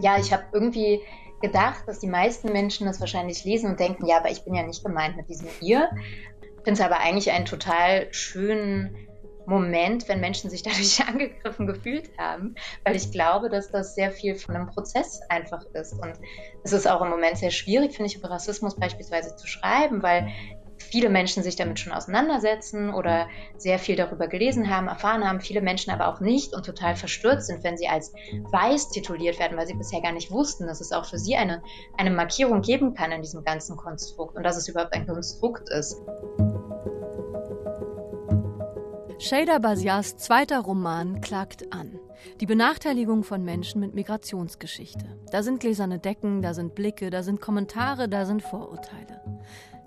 ja, ich habe irgendwie gedacht, dass die meisten Menschen das wahrscheinlich lesen und denken, ja, aber ich bin ja nicht gemeint mit diesem ihr. Ich finde es aber eigentlich einen total schönen Moment, wenn Menschen sich dadurch angegriffen gefühlt haben, weil ich glaube, dass das sehr viel von einem Prozess einfach ist. Und es ist auch im Moment sehr schwierig, finde ich, über Rassismus beispielsweise zu schreiben, weil viele Menschen sich damit schon auseinandersetzen oder sehr viel darüber gelesen haben, erfahren haben, viele Menschen aber auch nicht und total verstört sind, wenn sie als weiß tituliert werden, weil sie bisher gar nicht wussten, dass es auch für sie eine, eine Markierung geben kann in diesem ganzen Konstrukt und dass es überhaupt ein Konstrukt ist. Shader Basiars zweiter Roman klagt an. Die Benachteiligung von Menschen mit Migrationsgeschichte. Da sind gläserne Decken, da sind Blicke, da sind Kommentare, da sind Vorurteile.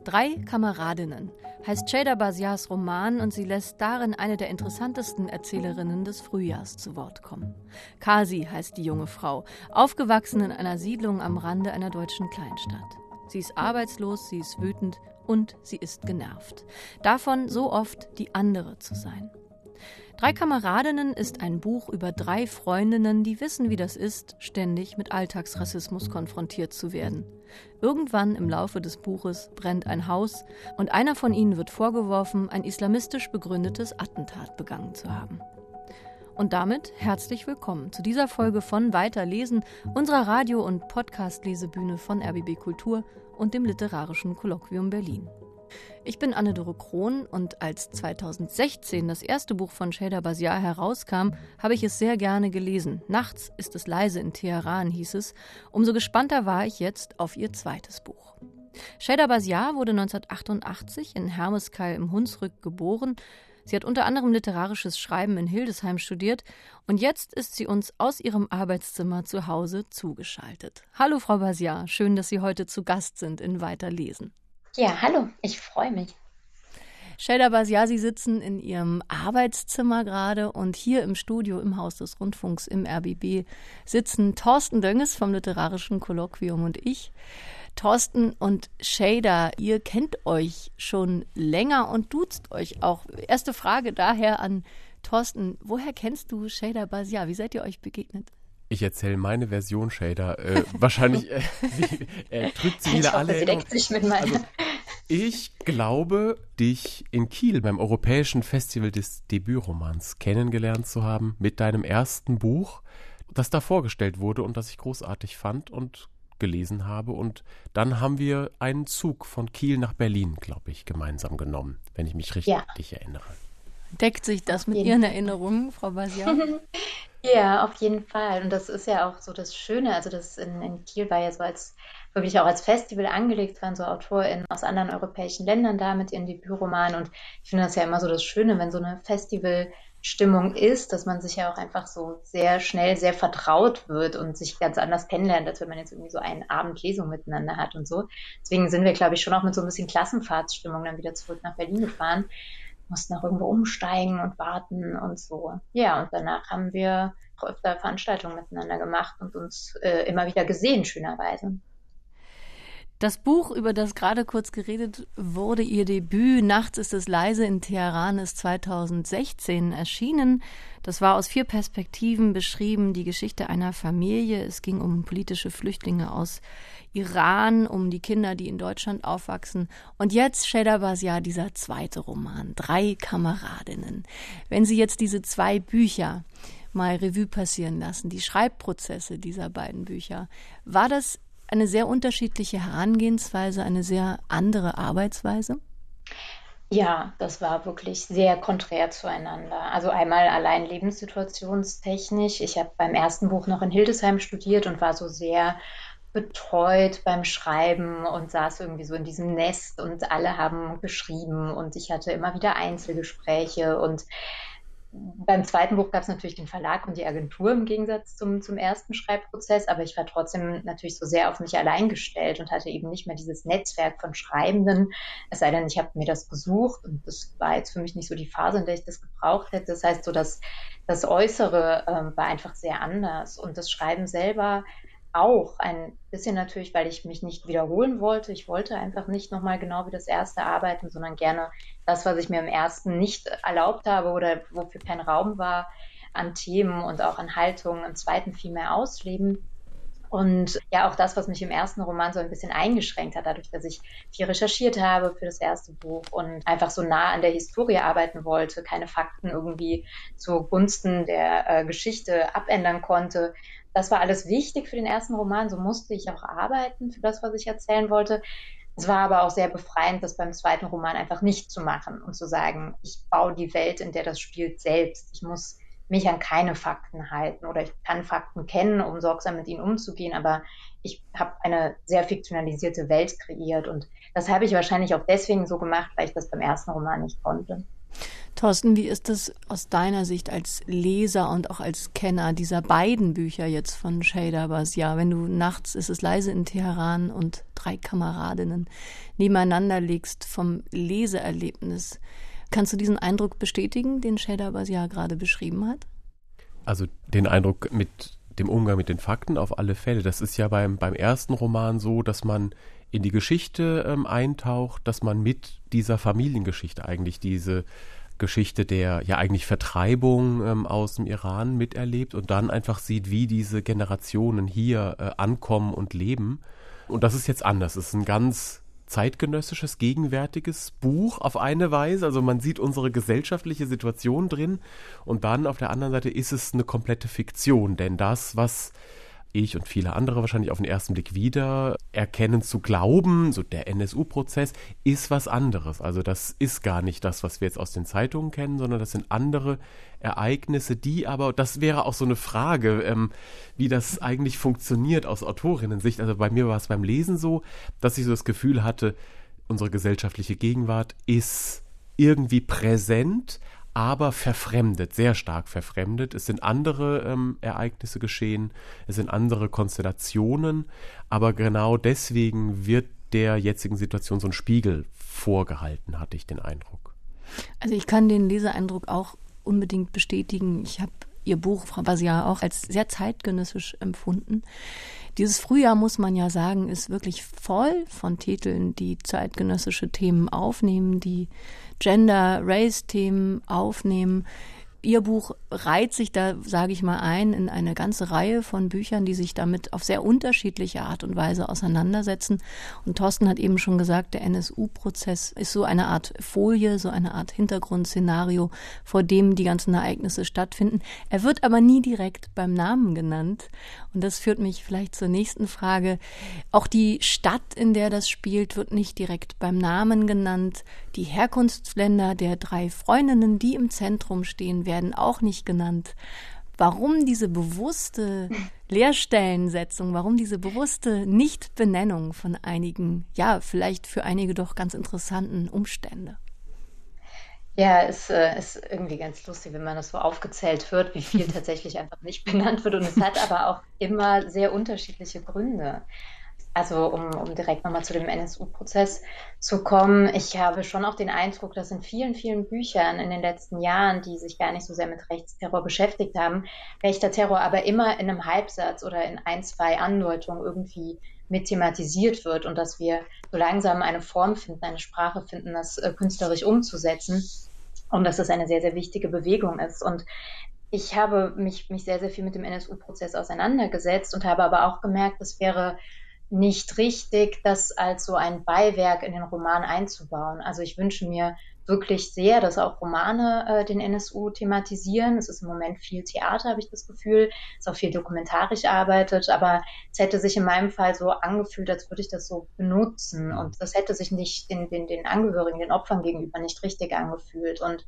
Drei Kameradinnen heißt Shader Basiars Roman und sie lässt darin eine der interessantesten Erzählerinnen des Frühjahrs zu Wort kommen. Kasi heißt die junge Frau, aufgewachsen in einer Siedlung am Rande einer deutschen Kleinstadt. Sie ist arbeitslos, sie ist wütend, und sie ist genervt. Davon so oft die andere zu sein. Drei Kameradinnen ist ein Buch über drei Freundinnen, die wissen, wie das ist, ständig mit Alltagsrassismus konfrontiert zu werden. Irgendwann im Laufe des Buches brennt ein Haus und einer von ihnen wird vorgeworfen, ein islamistisch begründetes Attentat begangen zu haben. Und damit herzlich willkommen zu dieser Folge von Weiterlesen, unserer Radio- und Podcast-Lesebühne von RBB Kultur und dem Literarischen Kolloquium Berlin. Ich bin Anne-Dore Krohn und als 2016 das erste Buch von Shader Basiar herauskam, habe ich es sehr gerne gelesen. Nachts ist es leise in Teheran, hieß es. Umso gespannter war ich jetzt auf ihr zweites Buch. Shader Basiar wurde 1988 in Hermeskeil im Hunsrück geboren. Sie hat unter anderem literarisches Schreiben in Hildesheim studiert und jetzt ist sie uns aus ihrem Arbeitszimmer zu Hause zugeschaltet. Hallo, Frau Basiar, schön, dass Sie heute zu Gast sind in Weiterlesen. Ja, hallo, ich freue mich. Shelda Basiar, Sie sitzen in Ihrem Arbeitszimmer gerade und hier im Studio im Haus des Rundfunks im RBB sitzen Thorsten Dönges vom Literarischen Kolloquium und ich. Thorsten und Shader, ihr kennt euch schon länger und duzt euch auch. Erste Frage daher an Thorsten. Woher kennst du Shader Basia? Wie seid ihr euch begegnet? Ich erzähle meine Version, Shader. Äh, wahrscheinlich äh, sie, äh, drückt sie wieder alle. Sie deckt sich mit meiner. Also, ich glaube, dich in Kiel beim Europäischen Festival des Debütromans kennengelernt zu haben mit deinem ersten Buch, das da vorgestellt wurde und das ich großartig fand und gelesen habe. Und dann haben wir einen Zug von Kiel nach Berlin, glaube ich, gemeinsam genommen, wenn ich mich richtig ja. erinnere. Deckt sich das mit Ihren Erinnerungen, Frau Basia? ja, auf jeden Fall. Und das ist ja auch so das Schöne. Also das in, in Kiel war ja so als wirklich auch als Festival angelegt waren, so AutorInnen aus anderen europäischen Ländern da mit ihren Debütromanen. Und ich finde das ja immer so das Schöne, wenn so eine Festival- Stimmung ist, dass man sich ja auch einfach so sehr schnell sehr vertraut wird und sich ganz anders kennenlernt, als wenn man jetzt irgendwie so einen Abend Lesung miteinander hat und so. Deswegen sind wir, glaube ich, schon auch mit so ein bisschen Klassenfahrtsstimmung dann wieder zurück nach Berlin gefahren, mussten auch irgendwo umsteigen und warten und so. Ja, und danach haben wir öfter Veranstaltungen miteinander gemacht und uns äh, immer wieder gesehen, schönerweise. Das Buch, über das gerade kurz geredet wurde, ihr Debüt Nachts ist es leise in Teheran, ist 2016 erschienen. Das war aus vier Perspektiven beschrieben, die Geschichte einer Familie. Es ging um politische Flüchtlinge aus Iran, um die Kinder, die in Deutschland aufwachsen. Und jetzt Sheda Basia, dieser zweite Roman, Drei Kameradinnen. Wenn Sie jetzt diese zwei Bücher mal Revue passieren lassen, die Schreibprozesse dieser beiden Bücher, war das eine sehr unterschiedliche Herangehensweise, eine sehr andere Arbeitsweise? Ja, das war wirklich sehr konträr zueinander. Also einmal allein lebenssituationstechnisch. Ich habe beim ersten Buch noch in Hildesheim studiert und war so sehr betreut beim Schreiben und saß irgendwie so in diesem Nest und alle haben geschrieben und ich hatte immer wieder Einzelgespräche und beim zweiten Buch gab es natürlich den Verlag und die Agentur im Gegensatz zum, zum ersten Schreibprozess, aber ich war trotzdem natürlich so sehr auf mich allein gestellt und hatte eben nicht mehr dieses Netzwerk von Schreibenden. Es sei denn, ich habe mir das gesucht und das war jetzt für mich nicht so die Phase, in der ich das gebraucht hätte. Das heißt, so dass das Äußere äh, war einfach sehr anders und das Schreiben selber auch ein bisschen natürlich, weil ich mich nicht wiederholen wollte. Ich wollte einfach nicht nochmal genau wie das erste arbeiten, sondern gerne das, was ich mir im ersten nicht erlaubt habe oder wofür kein Raum war, an Themen und auch an Haltungen im zweiten viel mehr ausleben. Und ja, auch das, was mich im ersten Roman so ein bisschen eingeschränkt hat, dadurch, dass ich viel recherchiert habe für das erste Buch und einfach so nah an der Historie arbeiten wollte, keine Fakten irgendwie zugunsten der äh, Geschichte abändern konnte. Das war alles wichtig für den ersten Roman. So musste ich auch arbeiten für das, was ich erzählen wollte. Es war aber auch sehr befreiend, das beim zweiten Roman einfach nicht zu machen und zu sagen, ich baue die Welt, in der das spielt, selbst. Ich muss mich an keine Fakten halten oder ich kann Fakten kennen, um sorgsam mit ihnen umzugehen, aber ich habe eine sehr fiktionalisierte Welt kreiert und das habe ich wahrscheinlich auch deswegen so gemacht, weil ich das beim ersten Roman nicht konnte. Thorsten, wie ist es aus deiner Sicht als Leser und auch als Kenner dieser beiden Bücher jetzt von Shader Basia, wenn du nachts ist es leise in Teheran und drei Kameradinnen nebeneinander legst vom Leseerlebnis? Kannst du diesen Eindruck bestätigen, den Shader Basia gerade beschrieben hat? Also den Eindruck mit dem Umgang mit den Fakten auf alle Fälle. Das ist ja beim, beim ersten Roman so, dass man in die Geschichte ähm, eintaucht, dass man mit dieser Familiengeschichte eigentlich diese Geschichte der ja eigentlich Vertreibung ähm, aus dem Iran miterlebt und dann einfach sieht, wie diese Generationen hier äh, ankommen und leben. Und das ist jetzt anders. Es ist ein ganz zeitgenössisches, gegenwärtiges Buch auf eine Weise. Also man sieht unsere gesellschaftliche Situation drin und dann auf der anderen Seite ist es eine komplette Fiktion, denn das, was ich und viele andere wahrscheinlich auf den ersten Blick wieder erkennen zu glauben, so der NSU-Prozess ist was anderes. Also das ist gar nicht das, was wir jetzt aus den Zeitungen kennen, sondern das sind andere Ereignisse, die aber, das wäre auch so eine Frage, ähm, wie das eigentlich funktioniert aus Autorinnen-Sicht. Also bei mir war es beim Lesen so, dass ich so das Gefühl hatte, unsere gesellschaftliche Gegenwart ist irgendwie präsent, aber verfremdet, sehr stark verfremdet. Es sind andere ähm, Ereignisse geschehen, es sind andere Konstellationen, aber genau deswegen wird der jetzigen Situation so ein Spiegel vorgehalten, hatte ich den Eindruck. Also ich kann den Leseeindruck auch unbedingt bestätigen. Ich habe Ihr Buch, Frau Basia, auch als sehr zeitgenössisch empfunden. Dieses Frühjahr, muss man ja sagen, ist wirklich voll von Titeln, die zeitgenössische Themen aufnehmen, die Gender, Race-Themen aufnehmen, Ihr Buch reiht sich da, sage ich mal, ein in eine ganze Reihe von Büchern, die sich damit auf sehr unterschiedliche Art und Weise auseinandersetzen. Und Thorsten hat eben schon gesagt, der NSU-Prozess ist so eine Art Folie, so eine Art Hintergrundszenario, vor dem die ganzen Ereignisse stattfinden. Er wird aber nie direkt beim Namen genannt. Und das führt mich vielleicht zur nächsten Frage. Auch die Stadt, in der das spielt, wird nicht direkt beim Namen genannt. Die Herkunftsländer der drei Freundinnen, die im Zentrum stehen, werden auch nicht genannt. Warum diese bewusste Leerstellensetzung, warum diese bewusste Nichtbenennung von einigen, ja, vielleicht für einige doch ganz interessanten Umstände? Ja, es äh, ist irgendwie ganz lustig, wenn man das so aufgezählt hört, wie viel tatsächlich einfach nicht benannt wird. Und es hat aber auch immer sehr unterschiedliche Gründe. Also um, um direkt nochmal zu dem NSU-Prozess zu kommen, ich habe schon auch den Eindruck, dass in vielen, vielen Büchern in den letzten Jahren, die sich gar nicht so sehr mit Rechtsterror beschäftigt haben, rechter Terror aber immer in einem Halbsatz oder in ein, zwei Andeutungen irgendwie mit thematisiert wird und dass wir so langsam eine Form finden, eine Sprache finden, das äh, künstlerisch umzusetzen und dass das eine sehr, sehr wichtige Bewegung ist. Und ich habe mich, mich sehr, sehr viel mit dem NSU-Prozess auseinandergesetzt und habe aber auch gemerkt, es wäre nicht richtig, das als so ein Beiwerk in den Roman einzubauen. Also ich wünsche mir wirklich sehr, dass auch Romane äh, den NSU thematisieren. Es ist im Moment viel Theater, habe ich das Gefühl. Es ist auch viel dokumentarisch arbeitet, aber es hätte sich in meinem Fall so angefühlt, als würde ich das so benutzen. Und das hätte sich nicht den, den, den Angehörigen, den Opfern gegenüber nicht richtig angefühlt. Und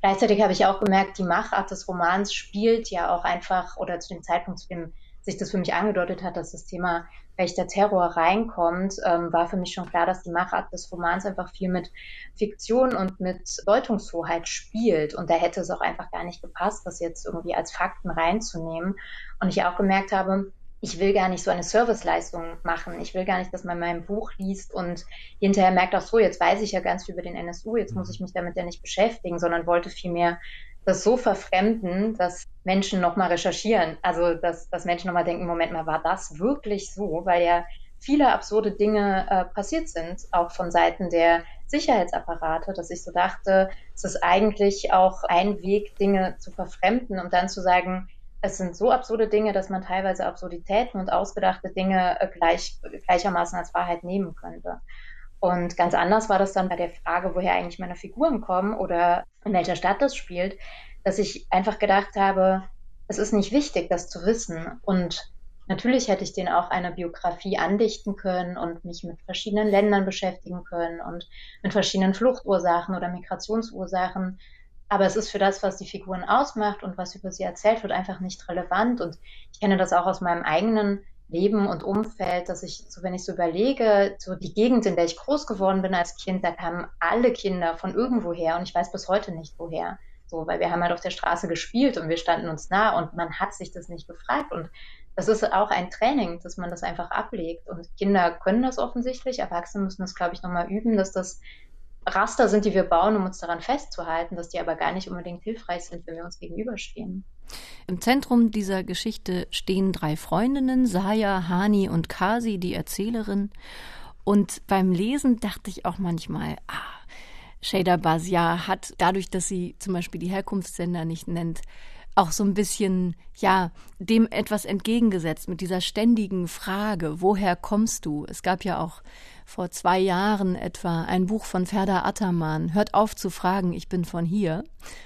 gleichzeitig habe ich auch gemerkt, die Machart des Romans spielt ja auch einfach, oder zu dem Zeitpunkt, zu dem sich das für mich angedeutet hat, dass das Thema rechter Terror reinkommt, ähm, war für mich schon klar, dass die Machart des Romans einfach viel mit Fiktion und mit Deutungshoheit spielt. Und da hätte es auch einfach gar nicht gepasst, das jetzt irgendwie als Fakten reinzunehmen. Und ich auch gemerkt habe, ich will gar nicht so eine Serviceleistung machen. Ich will gar nicht, dass man mein Buch liest und hinterher merkt, auch so, jetzt weiß ich ja ganz viel über den NSU, jetzt muss ich mich damit ja nicht beschäftigen, sondern wollte vielmehr das so verfremden, dass Menschen nochmal recherchieren. Also, dass, dass Menschen nochmal denken, Moment mal, war das wirklich so? Weil ja viele absurde Dinge äh, passiert sind, auch von Seiten der Sicherheitsapparate, dass ich so dachte, es ist eigentlich auch ein Weg, Dinge zu verfremden und dann zu sagen, es sind so absurde Dinge, dass man teilweise Absurditäten und ausgedachte Dinge äh, gleich, gleichermaßen als Wahrheit nehmen könnte. Und ganz anders war das dann bei der Frage, woher eigentlich meine Figuren kommen oder in welcher Stadt das spielt, dass ich einfach gedacht habe, es ist nicht wichtig, das zu wissen. Und natürlich hätte ich den auch eine Biografie andichten können und mich mit verschiedenen Ländern beschäftigen können und mit verschiedenen Fluchtursachen oder Migrationsursachen. Aber es ist für das, was die Figuren ausmacht und was über sie erzählt wird, einfach nicht relevant. Und ich kenne das auch aus meinem eigenen Leben und Umfeld, dass ich, so wenn ich so überlege, so die Gegend, in der ich groß geworden bin als Kind, da kamen alle Kinder von irgendwoher und ich weiß bis heute nicht woher. So, weil wir haben halt auf der Straße gespielt und wir standen uns nah und man hat sich das nicht gefragt. Und das ist auch ein Training, dass man das einfach ablegt. Und Kinder können das offensichtlich, Erwachsene müssen das, glaube ich, nochmal üben, dass das Raster sind, die wir bauen, um uns daran festzuhalten, dass die aber gar nicht unbedingt hilfreich sind, wenn wir uns gegenüberstehen. Im Zentrum dieser Geschichte stehen drei Freundinnen, Saya, Hani und Kasi, die Erzählerin. Und beim Lesen dachte ich auch manchmal, ah, Shader Basia hat dadurch, dass sie zum Beispiel die Herkunftssender nicht nennt, auch so ein bisschen, ja, dem etwas entgegengesetzt mit dieser ständigen Frage, woher kommst du? Es gab ja auch vor zwei Jahren etwa ein Buch von Ferda Attermann, Hört auf zu fragen, ich bin von hier.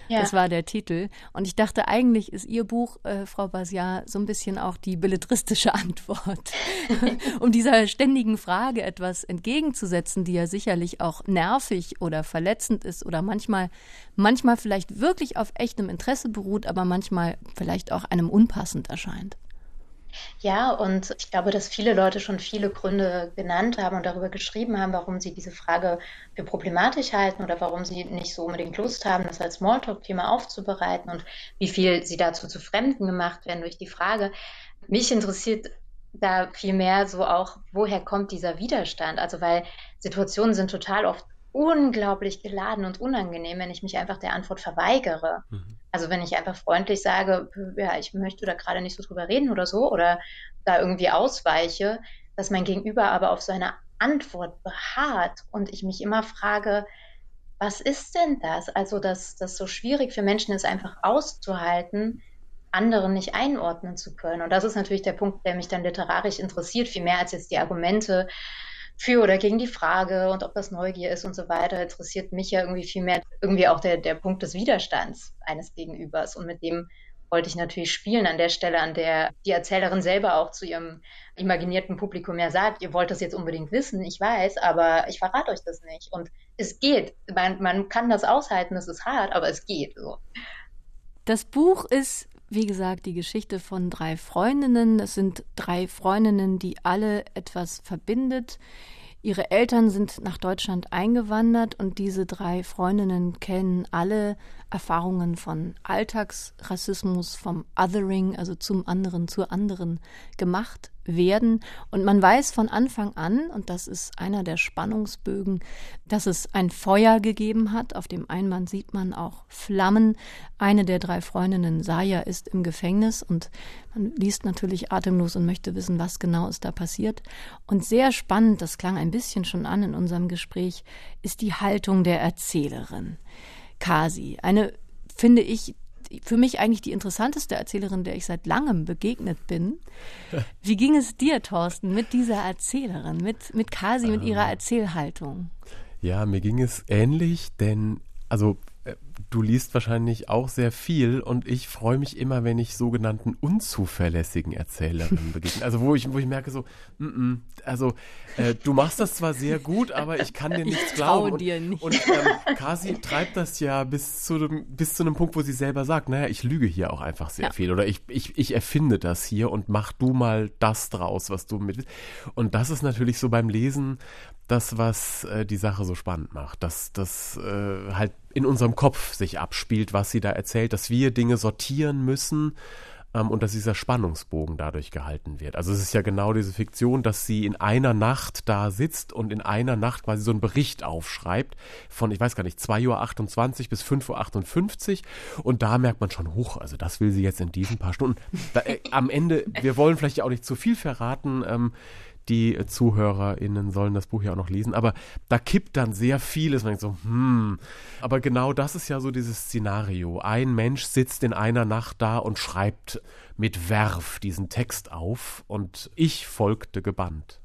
Ja. Das war der Titel. Und ich dachte, eigentlich ist Ihr Buch, äh, Frau Basiar, so ein bisschen auch die belletristische Antwort, um dieser ständigen Frage etwas entgegenzusetzen, die ja sicherlich auch nervig oder verletzend ist oder manchmal, manchmal vielleicht wirklich auf echtem Interesse beruht, aber manchmal vielleicht auch einem unpassend erscheint. Ja, und ich glaube, dass viele Leute schon viele Gründe genannt haben und darüber geschrieben haben, warum sie diese Frage für problematisch halten oder warum sie nicht so unbedingt Lust haben, das als Smalltalk-Thema aufzubereiten und wie viel sie dazu zu Fremden gemacht werden durch die Frage. Mich interessiert da vielmehr so auch, woher kommt dieser Widerstand? Also, weil Situationen sind total oft unglaublich geladen und unangenehm, wenn ich mich einfach der Antwort verweigere. Mhm. Also wenn ich einfach freundlich sage, ja, ich möchte da gerade nicht so drüber reden oder so, oder da irgendwie ausweiche, dass mein Gegenüber aber auf seine Antwort beharrt und ich mich immer frage, was ist denn das? Also, dass das so schwierig für Menschen ist, einfach auszuhalten, anderen nicht einordnen zu können. Und das ist natürlich der Punkt, der mich dann literarisch interessiert, viel mehr als jetzt die Argumente für oder gegen die Frage und ob das Neugier ist und so weiter, interessiert mich ja irgendwie viel mehr irgendwie auch der, der Punkt des Widerstands eines Gegenübers. Und mit dem wollte ich natürlich spielen an der Stelle, an der die Erzählerin selber auch zu ihrem imaginierten Publikum ja sagt, ihr wollt das jetzt unbedingt wissen, ich weiß, aber ich verrate euch das nicht. Und es geht. Man, man kann das aushalten, es ist hart, aber es geht. So. Das Buch ist wie gesagt, die Geschichte von drei Freundinnen. Es sind drei Freundinnen, die alle etwas verbindet. Ihre Eltern sind nach Deutschland eingewandert und diese drei Freundinnen kennen alle Erfahrungen von Alltagsrassismus, vom Othering, also zum anderen, zur anderen gemacht werden. Und man weiß von Anfang an, und das ist einer der Spannungsbögen, dass es ein Feuer gegeben hat. Auf dem Einband sieht man auch Flammen. Eine der drei Freundinnen, Saya, ist im Gefängnis und man liest natürlich atemlos und möchte wissen, was genau ist da passiert. Und sehr spannend, das klang ein bisschen schon an in unserem Gespräch, ist die Haltung der Erzählerin. Kasi, eine, finde ich, für mich eigentlich die interessanteste Erzählerin, der ich seit langem begegnet bin. Wie ging es dir, Thorsten, mit dieser Erzählerin, mit, mit Kasi, mit ihrer ähm. Erzählhaltung? Ja, mir ging es ähnlich, denn also du liest wahrscheinlich auch sehr viel und ich freue mich immer, wenn ich sogenannten unzuverlässigen Erzählerinnen begegne. Also wo ich, wo ich merke so, mm -mm, also äh, du machst das zwar sehr gut, aber ich kann dir nichts glauben. Und, dir nicht. und ähm, Kasi treibt das ja bis zu, dem, bis zu einem Punkt, wo sie selber sagt, naja, ich lüge hier auch einfach sehr ja. viel oder ich, ich, ich erfinde das hier und mach du mal das draus, was du mit. Und das ist natürlich so beim Lesen das, was äh, die Sache so spannend macht, dass das äh, halt in unserem Kopf sich abspielt, was sie da erzählt, dass wir Dinge sortieren müssen ähm, und dass dieser Spannungsbogen dadurch gehalten wird. Also es ist ja genau diese Fiktion, dass sie in einer Nacht da sitzt und in einer Nacht quasi so einen Bericht aufschreibt von, ich weiß gar nicht, 2.28 Uhr bis 5.58 Uhr und da merkt man schon, hoch, also das will sie jetzt in diesen paar Stunden. Da, äh, am Ende, wir wollen vielleicht auch nicht zu viel verraten, ähm, die ZuhörerInnen sollen das Buch ja auch noch lesen, aber da kippt dann sehr vieles. Man denkt so, hm. Aber genau das ist ja so dieses Szenario. Ein Mensch sitzt in einer Nacht da und schreibt mit Werf diesen Text auf und ich folgte gebannt.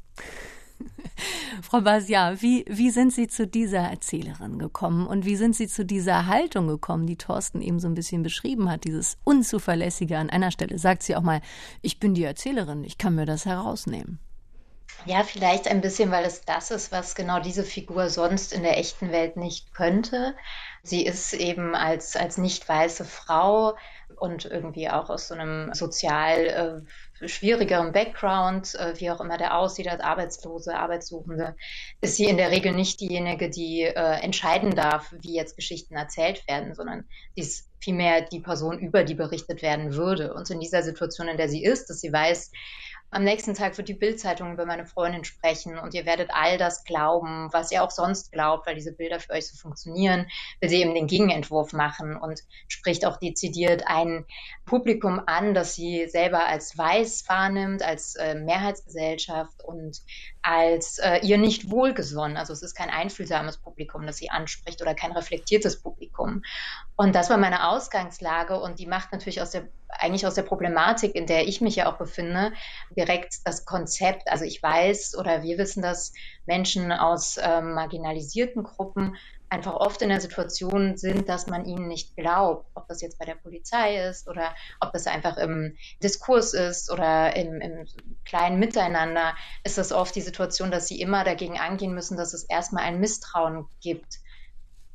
Frau Basia, wie, wie sind Sie zu dieser Erzählerin gekommen und wie sind Sie zu dieser Haltung gekommen, die Thorsten eben so ein bisschen beschrieben hat, dieses Unzuverlässige an einer Stelle? Sagt sie auch mal, ich bin die Erzählerin, ich kann mir das herausnehmen. Ja, vielleicht ein bisschen, weil es das ist, was genau diese Figur sonst in der echten Welt nicht könnte. Sie ist eben als, als nicht weiße Frau und irgendwie auch aus so einem sozial äh, schwierigeren Background, äh, wie auch immer der aussieht, als Arbeitslose, Arbeitssuchende, ist sie in der Regel nicht diejenige, die äh, entscheiden darf, wie jetzt Geschichten erzählt werden, sondern sie ist vielmehr die Person, über die berichtet werden würde. Und in dieser Situation, in der sie ist, dass sie weiß, am nächsten Tag wird die Bildzeitung über meine Freundin sprechen und ihr werdet all das glauben, was ihr auch sonst glaubt, weil diese Bilder für euch so funktionieren, will sie eben den Gegenentwurf machen und spricht auch dezidiert ein Publikum an, das sie selber als weiß wahrnimmt, als äh, Mehrheitsgesellschaft und als äh, ihr nicht wohlgesonnen. Also es ist kein einfühlsames Publikum, das sie anspricht oder kein reflektiertes Publikum. Und das war meine Ausgangslage und die macht natürlich aus der eigentlich aus der Problematik, in der ich mich ja auch befinde, direkt das Konzept. Also ich weiß oder wir wissen, dass Menschen aus ähm, marginalisierten Gruppen einfach oft in der Situation sind, dass man ihnen nicht glaubt, ob das jetzt bei der Polizei ist oder ob das einfach im Diskurs ist oder im, im kleinen Miteinander, ist das oft die Situation, dass sie immer dagegen angehen müssen, dass es erstmal ein Misstrauen gibt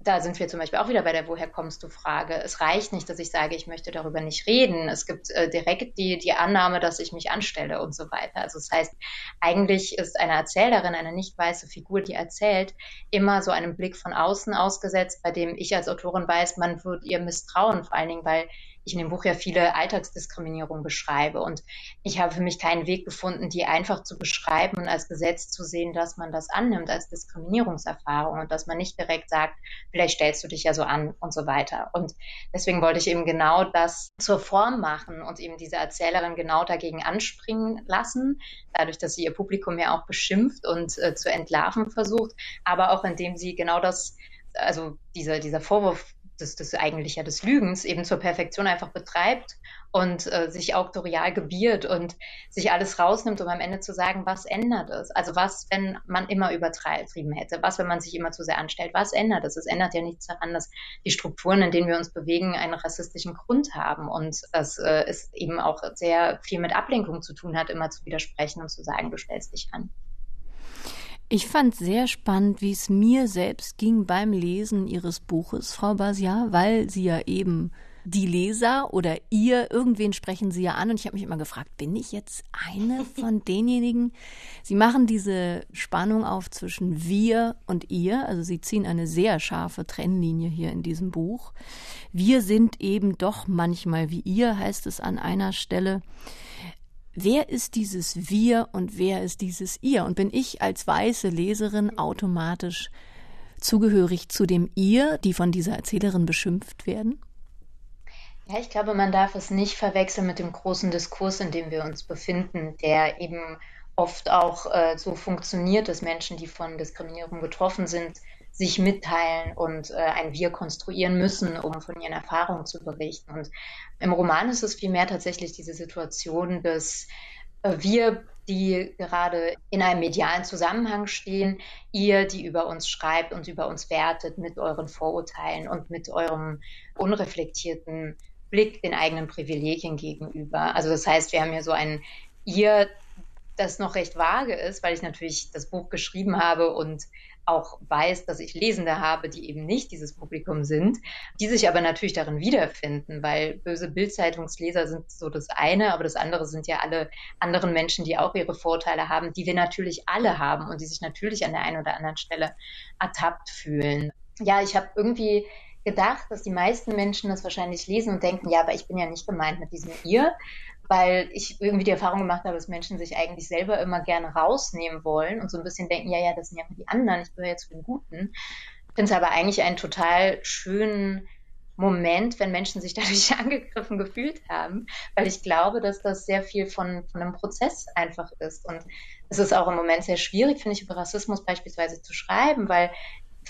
da sind wir zum Beispiel auch wieder bei der Woher kommst du Frage. Es reicht nicht, dass ich sage, ich möchte darüber nicht reden. Es gibt äh, direkt die, die Annahme, dass ich mich anstelle und so weiter. Also das heißt, eigentlich ist eine Erzählerin, eine nicht weiße Figur, die erzählt, immer so einem Blick von außen ausgesetzt, bei dem ich als Autorin weiß, man wird ihr misstrauen, vor allen Dingen, weil ich in dem Buch ja viele Alltagsdiskriminierungen beschreibe. Und ich habe für mich keinen Weg gefunden, die einfach zu beschreiben und als Gesetz zu sehen, dass man das annimmt als Diskriminierungserfahrung und dass man nicht direkt sagt, vielleicht stellst du dich ja so an und so weiter. Und deswegen wollte ich eben genau das zur Form machen und eben diese Erzählerin genau dagegen anspringen lassen, dadurch, dass sie ihr Publikum ja auch beschimpft und äh, zu entlarven versucht, aber auch indem sie genau das also dieser, dieser Vorwurf des, des eigentlich ja des Lügens eben zur Perfektion einfach betreibt und äh, sich auktorial gebiert und sich alles rausnimmt, um am Ende zu sagen, was ändert es? Also was, wenn man immer übertrieben hätte? Was, wenn man sich immer zu sehr anstellt? Was ändert es? Es ändert ja nichts daran, dass die Strukturen, in denen wir uns bewegen, einen rassistischen Grund haben und dass äh, es eben auch sehr viel mit Ablenkung zu tun hat, immer zu widersprechen und zu sagen, du stellst dich an. Ich fand sehr spannend, wie es mir selbst ging beim Lesen Ihres Buches, Frau Basia, weil Sie ja eben die Leser oder ihr, irgendwen sprechen Sie ja an. Und ich habe mich immer gefragt, bin ich jetzt eine von denjenigen? Sie machen diese Spannung auf zwischen wir und ihr. Also Sie ziehen eine sehr scharfe Trennlinie hier in diesem Buch. Wir sind eben doch manchmal wie ihr, heißt es an einer Stelle wer ist dieses Wir und wer ist dieses Ihr? Und bin ich als weiße Leserin automatisch zugehörig zu dem Ihr, die von dieser Erzählerin beschimpft werden? Ja, ich glaube, man darf es nicht verwechseln mit dem großen Diskurs, in dem wir uns befinden, der eben oft auch äh, so funktioniert, dass Menschen, die von Diskriminierung betroffen sind, sich mitteilen und äh, ein Wir konstruieren müssen, um von ihren Erfahrungen zu berichten. Und im Roman ist es vielmehr tatsächlich diese Situation, dass äh, wir, die gerade in einem medialen Zusammenhang stehen, ihr, die über uns schreibt und über uns wertet mit euren Vorurteilen und mit eurem unreflektierten Blick den eigenen Privilegien gegenüber. Also das heißt, wir haben hier so ein ihr, das noch recht vage ist, weil ich natürlich das Buch geschrieben habe und auch weiß, dass ich Lesende habe, die eben nicht dieses Publikum sind, die sich aber natürlich darin wiederfinden, weil böse Bildzeitungsleser sind so das eine, aber das andere sind ja alle anderen Menschen, die auch ihre Vorteile haben, die wir natürlich alle haben und die sich natürlich an der einen oder anderen Stelle ertappt fühlen. Ja, ich habe irgendwie gedacht, dass die meisten Menschen das wahrscheinlich lesen und denken, ja, aber ich bin ja nicht gemeint mit diesem ihr, weil ich irgendwie die Erfahrung gemacht habe, dass Menschen sich eigentlich selber immer gerne rausnehmen wollen und so ein bisschen denken, ja, ja, das sind ja die anderen, ich gehöre jetzt zu den Guten. Ich finde es aber eigentlich einen total schönen Moment, wenn Menschen sich dadurch angegriffen gefühlt haben, weil ich glaube, dass das sehr viel von, von einem Prozess einfach ist. Und es ist auch im Moment sehr schwierig, finde ich, über Rassismus beispielsweise zu schreiben, weil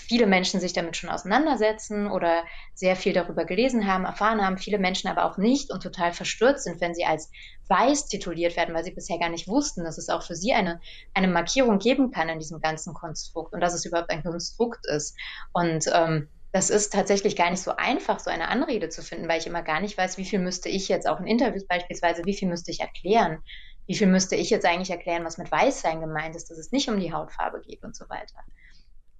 viele Menschen sich damit schon auseinandersetzen oder sehr viel darüber gelesen haben, erfahren haben, viele Menschen aber auch nicht und total verstört sind, wenn sie als weiß tituliert werden, weil sie bisher gar nicht wussten, dass es auch für sie eine, eine Markierung geben kann in diesem ganzen Konstrukt und dass es überhaupt ein Konstrukt ist. Und ähm, das ist tatsächlich gar nicht so einfach, so eine Anrede zu finden, weil ich immer gar nicht weiß, wie viel müsste ich jetzt auch in Interviews beispielsweise, wie viel müsste ich erklären, wie viel müsste ich jetzt eigentlich erklären, was mit Weißsein gemeint ist, dass es nicht um die Hautfarbe geht und so weiter.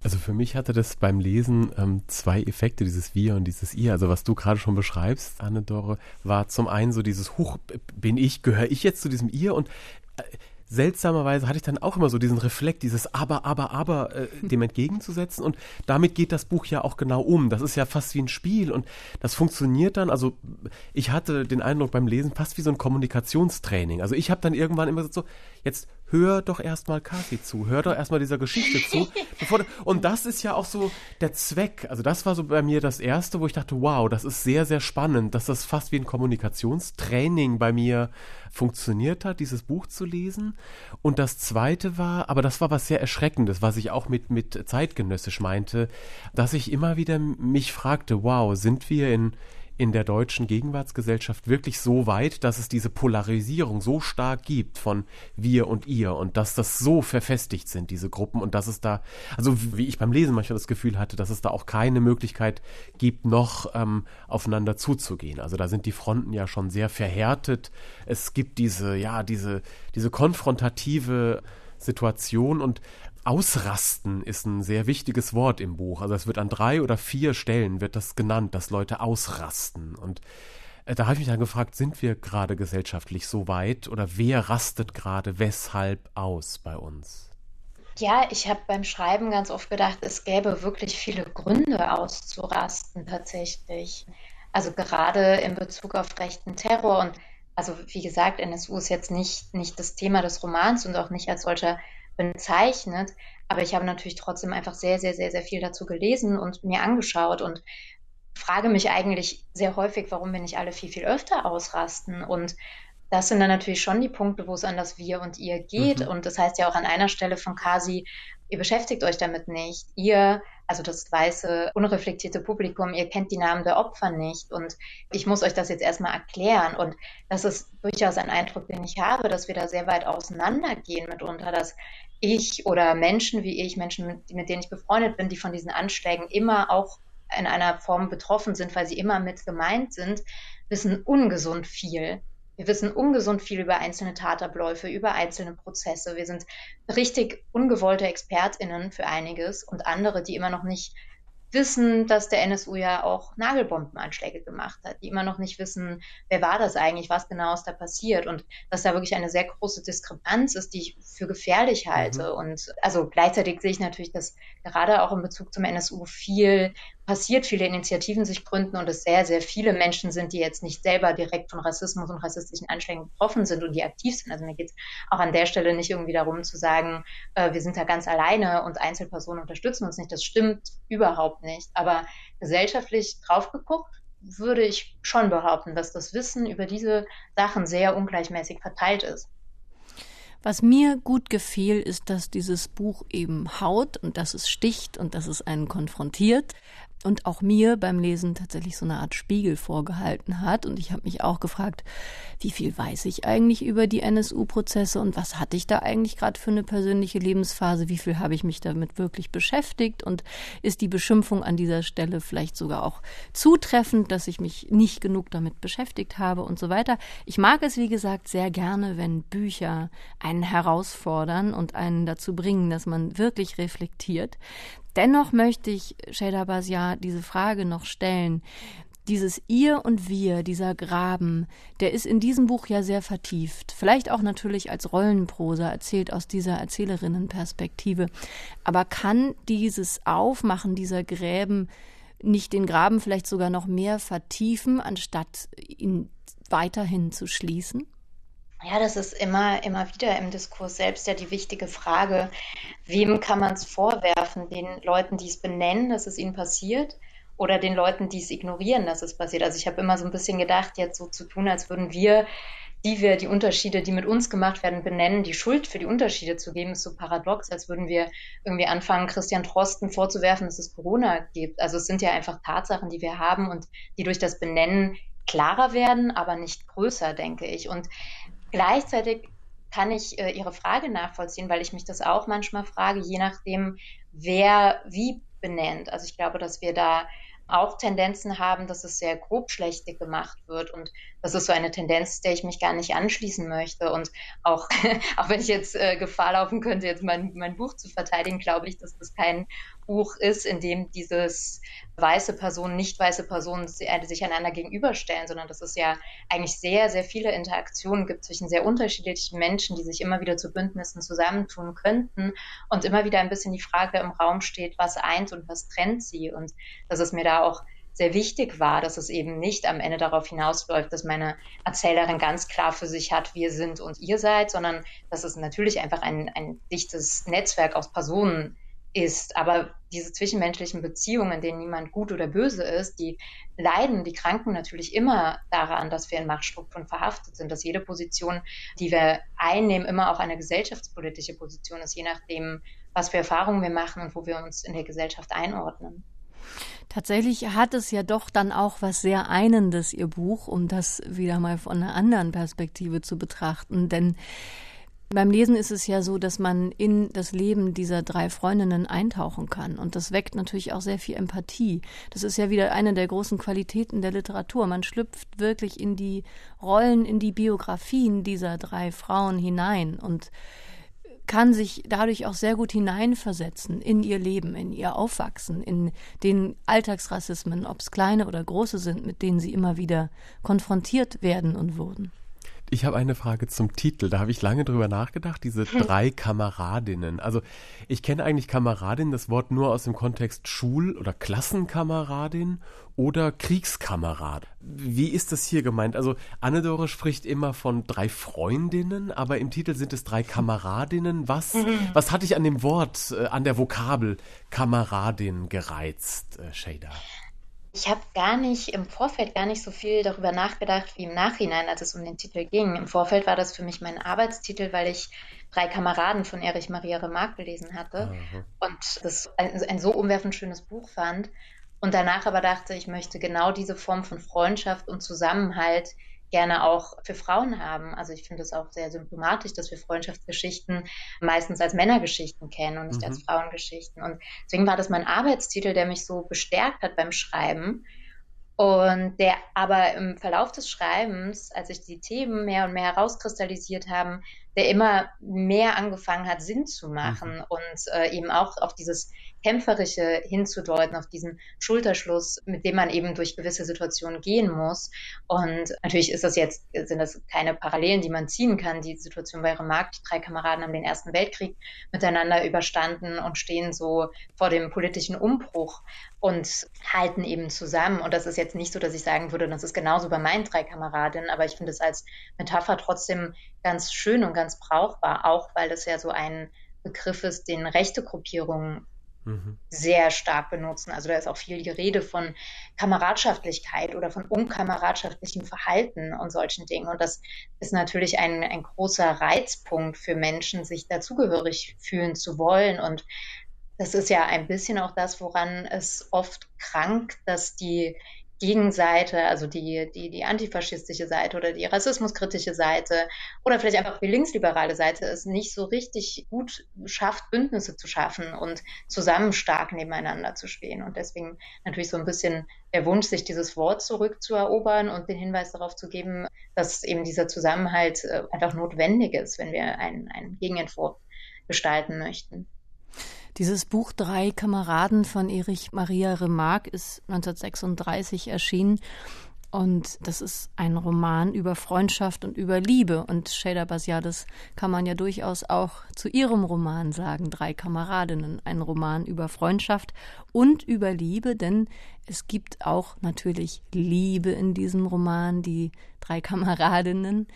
Also für mich hatte das beim Lesen ähm, zwei Effekte, dieses Wir und dieses Ihr. Also was du gerade schon beschreibst, Anne-Dore, war zum einen so dieses Huch, bin ich, gehöre ich jetzt zu diesem Ihr? Und äh, seltsamerweise hatte ich dann auch immer so diesen Reflekt, dieses Aber, Aber, Aber äh, dem entgegenzusetzen. Und damit geht das Buch ja auch genau um. Das ist ja fast wie ein Spiel und das funktioniert dann. Also ich hatte den Eindruck beim Lesen fast wie so ein Kommunikationstraining. Also ich habe dann irgendwann immer so, jetzt hör doch erstmal Kathi zu, hör doch erstmal dieser Geschichte zu. Bevor, und das ist ja auch so der Zweck. Also das war so bei mir das Erste, wo ich dachte, wow, das ist sehr, sehr spannend, dass das fast wie ein Kommunikationstraining bei mir funktioniert hat, dieses Buch zu lesen. Und das Zweite war, aber das war was sehr Erschreckendes, was ich auch mit, mit zeitgenössisch meinte, dass ich immer wieder mich fragte, wow, sind wir in in der deutschen Gegenwartsgesellschaft wirklich so weit, dass es diese Polarisierung so stark gibt von wir und ihr und dass das so verfestigt sind, diese Gruppen und dass es da, also wie ich beim Lesen manchmal das Gefühl hatte, dass es da auch keine Möglichkeit gibt, noch ähm, aufeinander zuzugehen. Also da sind die Fronten ja schon sehr verhärtet. Es gibt diese, ja, diese, diese konfrontative Situation und Ausrasten ist ein sehr wichtiges Wort im Buch. Also es wird an drei oder vier Stellen wird das genannt, dass Leute ausrasten. Und äh, da habe ich mich dann gefragt, sind wir gerade gesellschaftlich so weit oder wer rastet gerade weshalb aus bei uns? Ja, ich habe beim Schreiben ganz oft gedacht, es gäbe wirklich viele Gründe auszurasten tatsächlich. Also gerade in Bezug auf rechten Terror und also wie gesagt, NSU ist jetzt nicht, nicht das Thema des Romans und auch nicht als solcher bezeichnet. Aber ich habe natürlich trotzdem einfach sehr, sehr, sehr, sehr viel dazu gelesen und mir angeschaut und frage mich eigentlich sehr häufig, warum wir nicht alle viel, viel öfter ausrasten. Und das sind dann natürlich schon die Punkte, wo es an das Wir und Ihr geht. Mhm. Und das heißt ja auch an einer Stelle von Kasi, ihr beschäftigt euch damit nicht. Ihr, also das weiße, unreflektierte Publikum, ihr kennt die Namen der Opfer nicht. Und ich muss euch das jetzt erstmal erklären. Und das ist durchaus ein Eindruck, den ich habe, dass wir da sehr weit auseinandergehen mitunter, dass ich oder Menschen wie ich, Menschen, mit, mit denen ich befreundet bin, die von diesen Anschlägen immer auch in einer Form betroffen sind, weil sie immer mit gemeint sind, wissen ungesund viel wir wissen ungesund viel über einzelne Tatabläufe, über einzelne Prozesse. Wir sind richtig ungewollte ExpertInnen für einiges und andere, die immer noch nicht wissen, dass der NSU ja auch Nagelbombenanschläge gemacht hat, die immer noch nicht wissen, wer war das eigentlich, was genau ist da passiert und dass da wirklich eine sehr große Diskrepanz ist, die ich für gefährlich halte. Mhm. Und also gleichzeitig sehe ich natürlich, dass gerade auch in Bezug zum NSU viel passiert, viele Initiativen sich gründen und es sehr, sehr viele Menschen sind, die jetzt nicht selber direkt von Rassismus und rassistischen Anschlägen betroffen sind und die aktiv sind. Also mir geht es auch an der Stelle nicht irgendwie darum zu sagen, äh, wir sind da ganz alleine und Einzelpersonen unterstützen uns nicht. Das stimmt überhaupt nicht. Aber gesellschaftlich drauf geguckt, würde ich schon behaupten, dass das Wissen über diese Sachen sehr ungleichmäßig verteilt ist. Was mir gut gefiel, ist, dass dieses Buch eben haut und dass es sticht und dass es einen konfrontiert und auch mir beim Lesen tatsächlich so eine Art Spiegel vorgehalten hat. Und ich habe mich auch gefragt, wie viel weiß ich eigentlich über die NSU-Prozesse und was hatte ich da eigentlich gerade für eine persönliche Lebensphase? Wie viel habe ich mich damit wirklich beschäftigt? Und ist die Beschimpfung an dieser Stelle vielleicht sogar auch zutreffend, dass ich mich nicht genug damit beschäftigt habe und so weiter? Ich mag es, wie gesagt, sehr gerne, wenn Bücher einen herausfordern und einen dazu bringen, dass man wirklich reflektiert. Dennoch möchte ich Sheda Basia diese Frage noch stellen. Dieses Ihr und Wir, dieser Graben, der ist in diesem Buch ja sehr vertieft. Vielleicht auch natürlich als Rollenprosa erzählt aus dieser Erzählerinnenperspektive. Aber kann dieses Aufmachen dieser Gräben nicht den Graben vielleicht sogar noch mehr vertiefen, anstatt ihn weiterhin zu schließen? Ja, das ist immer, immer wieder im Diskurs selbst ja die wichtige Frage, wem kann man es vorwerfen? Den Leuten, die es benennen, dass es ihnen passiert, oder den Leuten, die es ignorieren, dass es passiert. Also ich habe immer so ein bisschen gedacht, jetzt so zu tun, als würden wir, die wir die Unterschiede, die mit uns gemacht werden, benennen, die Schuld für die Unterschiede zu geben, ist so paradox, als würden wir irgendwie anfangen, Christian Drosten vorzuwerfen, dass es Corona gibt. Also es sind ja einfach Tatsachen, die wir haben und die durch das Benennen klarer werden, aber nicht größer, denke ich. Und gleichzeitig kann ich äh, Ihre Frage nachvollziehen, weil ich mich das auch manchmal frage, je nachdem, wer wie benennt. Also ich glaube, dass wir da auch Tendenzen haben, dass es sehr grobschlächtig gemacht wird. Und das ist so eine Tendenz, der ich mich gar nicht anschließen möchte. Und auch, auch wenn ich jetzt äh, Gefahr laufen könnte, jetzt mein, mein Buch zu verteidigen, glaube ich, dass das kein Buch ist, in dem dieses weiße Personen, nicht weiße Personen äh, sich einander gegenüberstellen, sondern dass es ja eigentlich sehr, sehr viele Interaktionen gibt zwischen sehr unterschiedlichen Menschen, die sich immer wieder zu Bündnissen zusammentun könnten und immer wieder ein bisschen die Frage im Raum steht, was eint und was trennt sie. Und dass es mir da auch sehr wichtig war, dass es eben nicht am Ende darauf hinausläuft, dass meine Erzählerin ganz klar für sich hat, wir sind und ihr seid, sondern dass es natürlich einfach ein, ein dichtes Netzwerk aus Personen ist. Aber diese zwischenmenschlichen Beziehungen, in denen niemand gut oder böse ist, die leiden, die kranken natürlich immer daran, dass wir in Machtstrukturen verhaftet sind, dass jede Position, die wir einnehmen, immer auch eine gesellschaftspolitische Position ist, je nachdem, was für Erfahrungen wir machen und wo wir uns in der Gesellschaft einordnen. Tatsächlich hat es ja doch dann auch was sehr Einendes, Ihr Buch, um das wieder mal von einer anderen Perspektive zu betrachten. Denn beim Lesen ist es ja so, dass man in das Leben dieser drei Freundinnen eintauchen kann. Und das weckt natürlich auch sehr viel Empathie. Das ist ja wieder eine der großen Qualitäten der Literatur. Man schlüpft wirklich in die Rollen, in die Biografien dieser drei Frauen hinein und kann sich dadurch auch sehr gut hineinversetzen in ihr Leben, in ihr Aufwachsen, in den Alltagsrassismen, ob es kleine oder große sind, mit denen sie immer wieder konfrontiert werden und wurden. Ich habe eine Frage zum Titel. Da habe ich lange drüber nachgedacht. Diese drei Kameradinnen. Also ich kenne eigentlich Kameradin das Wort nur aus dem Kontext Schul- oder Klassenkameradin oder Kriegskamerad. Wie ist das hier gemeint? Also Anne-Dore spricht immer von drei Freundinnen, aber im Titel sind es drei Kameradinnen. Was, mhm. was hat dich an dem Wort, äh, an der Vokabel Kameradin gereizt, äh, Shader? Ich habe gar nicht im Vorfeld gar nicht so viel darüber nachgedacht wie im Nachhinein, als es um den Titel ging. Im Vorfeld war das für mich mein Arbeitstitel, weil ich drei Kameraden von Erich Maria Remarque gelesen hatte Aha. und das ein, ein so umwerfend schönes Buch fand. Und danach aber dachte, ich möchte genau diese Form von Freundschaft und Zusammenhalt gerne auch für Frauen haben. Also ich finde es auch sehr symptomatisch, dass wir Freundschaftsgeschichten meistens als Männergeschichten kennen und nicht mhm. als Frauengeschichten. Und deswegen war das mein Arbeitstitel, der mich so bestärkt hat beim Schreiben. Und der aber im Verlauf des Schreibens, als sich die Themen mehr und mehr herauskristallisiert haben, der immer mehr angefangen hat, Sinn zu machen mhm. und äh, eben auch auf dieses Kämpferische hinzudeuten, auf diesen Schulterschluss, mit dem man eben durch gewisse Situationen gehen muss. Und natürlich ist das jetzt, sind das keine Parallelen, die man ziehen kann. Die Situation bei Remarque, die drei Kameraden haben den Ersten Weltkrieg miteinander überstanden und stehen so vor dem politischen Umbruch und halten eben zusammen. Und das ist jetzt nicht so, dass ich sagen würde, das ist genauso bei meinen drei Kameradinnen, aber ich finde es als Metapher trotzdem ganz schön und ganz brauchbar, auch weil das ja so ein Begriff ist, den rechte Gruppierungen mhm. sehr stark benutzen. Also da ist auch viel die Rede von Kameradschaftlichkeit oder von unkameradschaftlichem Verhalten und solchen Dingen. Und das ist natürlich ein, ein großer Reizpunkt für Menschen, sich dazugehörig fühlen zu wollen. Und das ist ja ein bisschen auch das, woran es oft krankt, dass die Gegenseite, also die, die, die antifaschistische Seite oder die rassismuskritische Seite oder vielleicht einfach die linksliberale Seite es nicht so richtig gut schafft, Bündnisse zu schaffen und zusammen stark nebeneinander zu stehen. Und deswegen natürlich so ein bisschen der Wunsch, sich dieses Wort zurückzuerobern und den Hinweis darauf zu geben, dass eben dieser Zusammenhalt äh, einfach notwendig ist, wenn wir einen, einen Gegenentwurf gestalten möchten. Dieses Buch Drei Kameraden von Erich Maria Remarque ist 1936 erschienen. Und das ist ein Roman über Freundschaft und über Liebe. Und Shader Basiades kann man ja durchaus auch zu ihrem Roman sagen, Drei Kameradinnen. Ein Roman über Freundschaft und über Liebe, denn es gibt auch natürlich Liebe in diesem Roman, die drei Kameradinnen